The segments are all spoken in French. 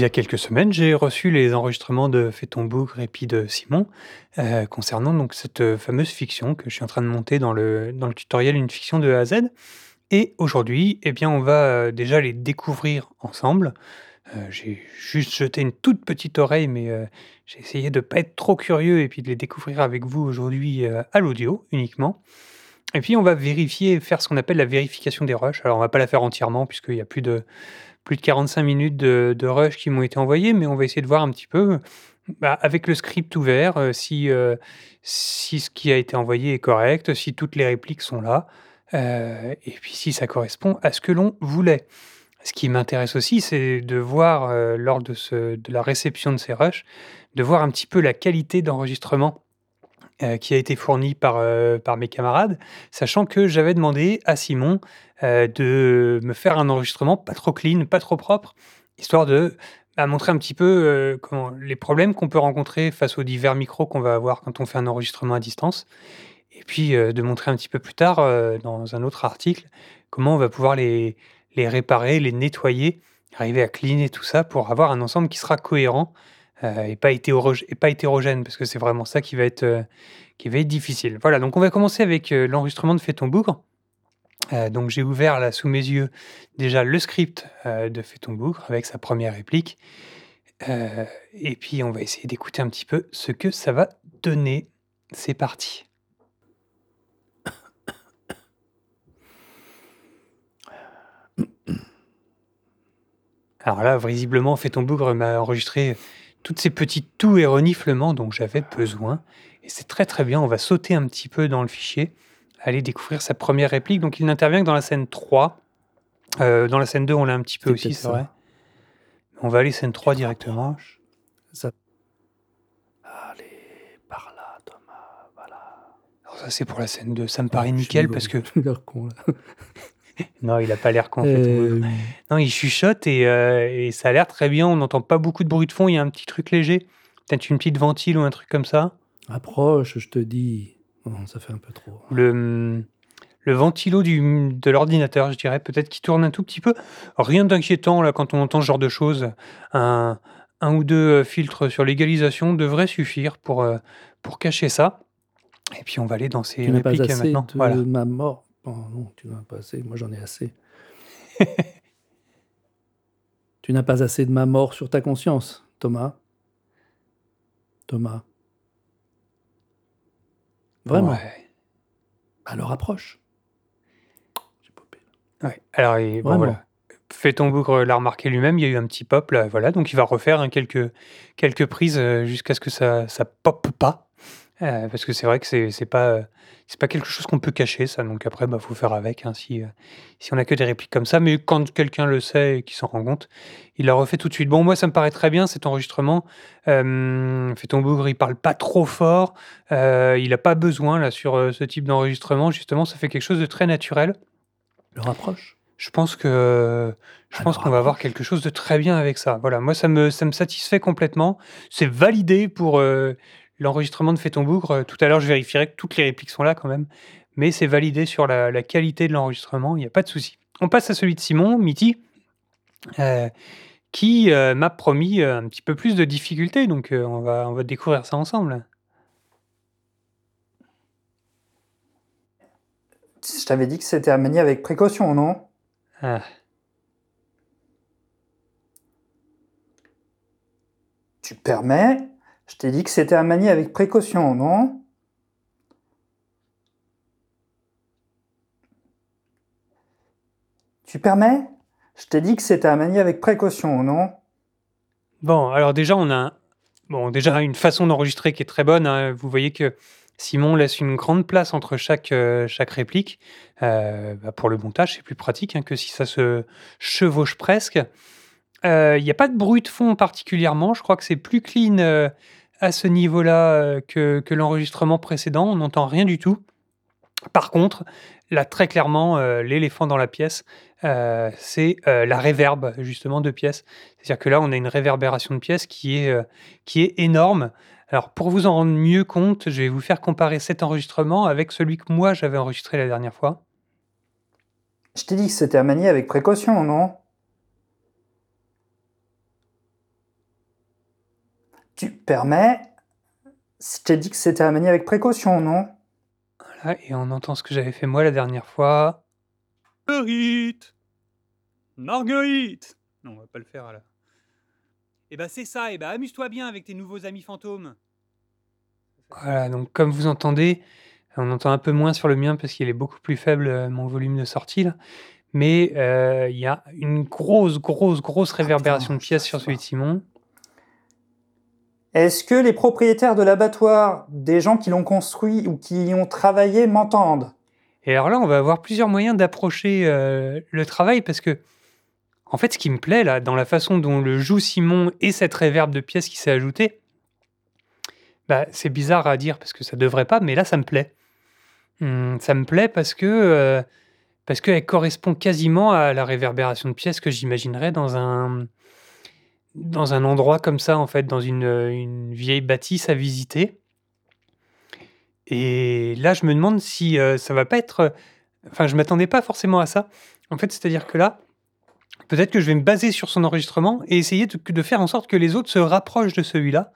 il y a quelques semaines, j'ai reçu les enregistrements de Fais ton bougre et puis de Simon, heu, concernant donc cette, heu, fameuse fiction que je suis en train de monter dans le dans le tutoriel Une fiction de A à Z et aujourd'hui, eh bien, on va, heu, déjà les découvrir ensemble. J'ai juste jeté une toute petite oreille mais, j'ai essayé de pas être trop curieux et puis de les découvrir avec vous aujourd'hui, à l'audio uniquement et puis on va vérifier, faire ce qu'on appelle la vérification des rushs. Alors on va pas la faire entièrement puisqu'il y a plus de plus de 45 minutes de de rush qui m'ont été envoyés, mais on va essayer de voir un petit peu, bah, avec le script ouvert, heu, si, heu, si ce qui a été envoyé est correct, si toutes les répliques sont là, heu et puis si ça correspond à ce que l'on voulait. Ce qui m'intéresse aussi, c'est de voir, lors de de la réception de ces rushs, de voir un petit peu la qualité d'enregistrement, heu, qui a été fournie par, heu, par mes camarades. Sachant que j'avais demandé à Simon, heu, de me faire un enregistrement pas trop clean, pas trop propre, histoire de, bah, montrer un petit peu, comment les problèmes qu'on peut rencontrer face aux divers micros qu'on va avoir quand on fait un enregistrement à distance et puis, de montrer un petit peu plus tard, dans un autre article, comment on va pouvoir les les réparer, les nettoyer, arriver à cleaner tout ça pour avoir un ensemble qui sera cohérent, et pas hétérog et pas hétérogène parce que c'est vraiment ça qui va être, être difficile. Voilà, donc on va commencer avec, heu, l'enregistrement de. Heu, donc j'ai ouvert là sous mes yeux déjà le script, de Fais ton bougre avec sa première réplique, et puis on va essayer d'écouter un petit peu ce que ça va donner. C'est parti. Alors là, visiblement, Fais ton bougre m'a enregistré toutes ces petites toux et reniflements dont j'avais besoin et c'est très, très bien. On va sauter un petit peu dans le fichier, aller découvrir sa première réplique. Donc il n'intervient que dans la scène 3. Heu, dans la scène 2, on l'a un petit peu aussi, c'est vrai. On va aller scène Tu 3 te directement. Ça allez, par là, Thomas, voilà. Alors ça, c'est pour la scène 2. Ça me Oh, paraît nickel parce que con là. non, il a pas l'air con. Hem Non, il chuchote et heu et ça a l'air très bien. On n'entend pas beaucoup de bruit de fond. Il y a un petit truc léger, peut-être une petite ventile ou un truc comme ça. Approche, je te dis. Non, ça fait un peu trop. Le, le ventilo du, de l'ordinateur, je dirais, peut-être qu'il tourne un tout petit peu. Rien d'inquiétant là quand on entend ce genre de choses. Un 1 ou 2, heu, filtres sur l'égalisation devraient suffire pour, pour cacher ça et puis on va aller dans ses Tu pas répliques, assez maintenant. de Voilà. ma mort oh non, tu n'en as pas assez, moi j'en ai assez. Tu n'as pas assez de ma mort sur ta conscience, Thomas. Thomas. Vraiment? Ouais. Alors approche. J'ai popé. Ouais, alors et bon Vraiment. voilà. Fais ton bougre l'a remarqué lui-même, il y a eu un petit pop là, voilà, donc il va refaire, hein, quelques quelques prises, heu, jusqu'à ce que ça ça poppe pas, heu, parce que c'est vrai que c'est c'est pas, heu, c'est pas quelque chose qu'on peut cacher ça, donc après, bah, faut faire avec, hein, si, heu, si on a que des répliques comme ça, mais quand quelqu'un le sait et qu'il s'en rend compte, il la refait tout de suite. Bon, moi, ça me paraît très bien cet enregistrement. Fais ton bougre, il parle pas trop fort, il a pas besoin là sur, ce type d'enregistrement, justement, ça fait quelque chose de très naturel. Alors approche. Je pense que je pense Alors qu'on va avoir quelque chose de très bien avec ça. Voilà, moi ça me ça me satisfait complètement. C'est validé pour, l'enregistrement de Fais ton bougre, heu, tout à l'heure je vérifierai que toutes les répliques sont là quand même, mais c'est validé sur la la qualité de l'enregistrement, il y a pas de souci. On passe à celui de Simon, Mitty, heu, qui, heu, m'a promis, un petit peu plus de difficulté, donc heu, on va on va découvrir ça ensemble. Je t'avais dit que c'était à manier avec précaution, non? Ah. Tu permets? Je t'ai dit que c'était à manier avec précaution, non? Tu permets? Je t'ai dit que c'était à manier avec précaution, non? Bon, alors déjà on a bon déjà une façon d'enregistrer qui est très bonne, hein. Vous voyez que Simon laisse une grande place entre chaque, chaque réplique. Heu, bah, pour le montage, c'est plus pratique, hein, que si ça se chevauche presque. Heu, il y a pas de bruit de fond particulièrement, je crois que c'est plus clean, à ce niveau-là, heu, que l'enregistrement précédent, on n'entend rien du tout. Par contre, là très clairement, heu, l'éléphant dans la pièce, heu, c'est, la réverb justement de pièce. C'est-à-dire que là, on a une réverbération de pièce qui est, qui est énorme. Alors pour vous en rendre mieux compte, je vais vous faire comparer cet enregistrement avec celui que moi j'avais enregistré la dernière fois. Je t'ai dit que c'était à manier avec précaution, non? Tu permets Je t'ai dit que c'était à manier avec précaution, non? Voilà, et on entend ce que j'avais fait moi la dernière fois. Marguerite Marguerite Non, on va pas le faire là. Eh ben c'est ça, eh ben amuse-toi bien avec tes nouveaux amis fantômes. Voilà, donc comme vous entendez, on entend un peu moins sur le mien parce qu'il est beaucoup plus faible, euh, mon volume de sortie là. Mais euh, il y a une grosse, grosse, grosse réverbération de pièces sur celui de Simon. Est-ce que les propriétaires de l'abattoir, des gens qui l'ont construit ou qui y ont travaillé, m'entendent? Et alors là, on va avoir plusieurs moyens d'approcher euh, le travail parce que, en fait, ce qui me plaît là, dans la façon dont le joue Simon et cette réverbe de pièces qui s'est ajoutée, bah, c'est bizarre à dire parce que ça devrait pas, mais là, ça me plaît. Hum, ça me plaît parce que euh, parce qu'elle correspond quasiment à la réverbération de pièces que j'imaginerais dans un dans un endroit comme ça, en fait, dans une, vieille bâtisse à visiter. Et là, je me demande si euh, ça va pas être. euh, Enfin, je m'attendais pas forcément à ça. En fait, c'est-à-dire que là, peut-être que je vais me baser sur son enregistrement et essayer de, faire en sorte que les autres se rapprochent de celui-là,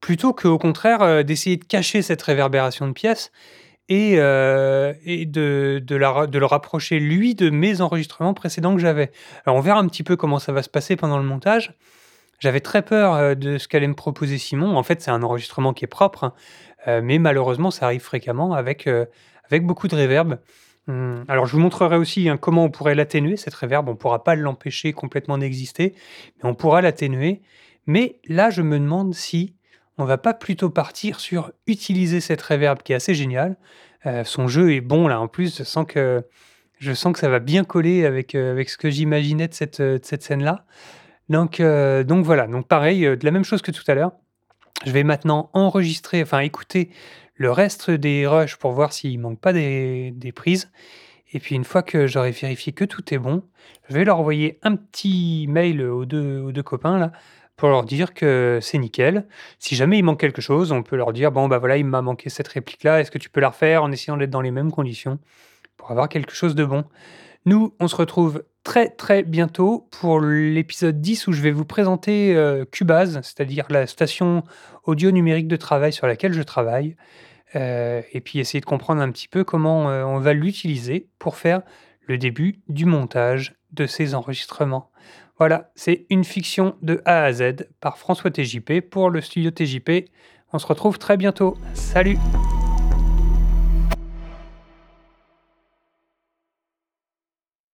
plutôt qu'au contraire euh, d'essayer de cacher cette réverbération de pièces et, euh, de le rapprocher, lui, de mes enregistrements précédents que j'avais. Alors, on verra un petit peu comment ça va se passer pendant le montage. J'avais très peur euh, de ce qu'allait me proposer Simon. En fait, c'est un enregistrement qui est propre, euh, mais malheureusement, ça arrive fréquemment avec, euh, avec beaucoup de réverb. Hum, Alors, je vous montrerai aussi hein, comment on pourrait l'atténuer, cette réverb. On ne pourra pas l'empêcher complètement d'exister, mais on pourra l'atténuer. Mais là, je me demande si on va pas plutôt partir sur utiliser cette réverb qui est assez géniale. Son jeu est bon là en plus. Je sens que, je sens que ça va bien coller avec, avec ce que j'imaginais de cette, de cette scène-là. Donc, euh, donc voilà, donc pareil, euh, de la même chose que tout à l'heure. Je vais maintenant enregistrer, enfin écouter le reste des rushs pour voir s'il manque pas des, prises. Et puis une fois que j'aurai vérifié que tout est bon, je vais leur envoyer un petit mail aux deux, aux deux copains là pour leur dire que c'est nickel. Si jamais il manque quelque chose, on peut leur dire bon bah voilà, il m'a manqué cette réplique là, est-ce que tu peux la refaire en essayant d'être dans les mêmes conditions pour avoir quelque chose de bon? Nous, on se retrouve très très bientôt pour l'épisode 10 où je vais vous présenter euh, Cubase, c'est-à-dire la station audio numérique de travail sur laquelle je travaille, euh, et puis essayer de comprendre un petit peu comment euh, on va l'utiliser pour faire le début du montage de ces enregistrements. Voilà, c'est une fiction de A à Z par François TJP pour le studio TJP. On se retrouve très bientôt. Salut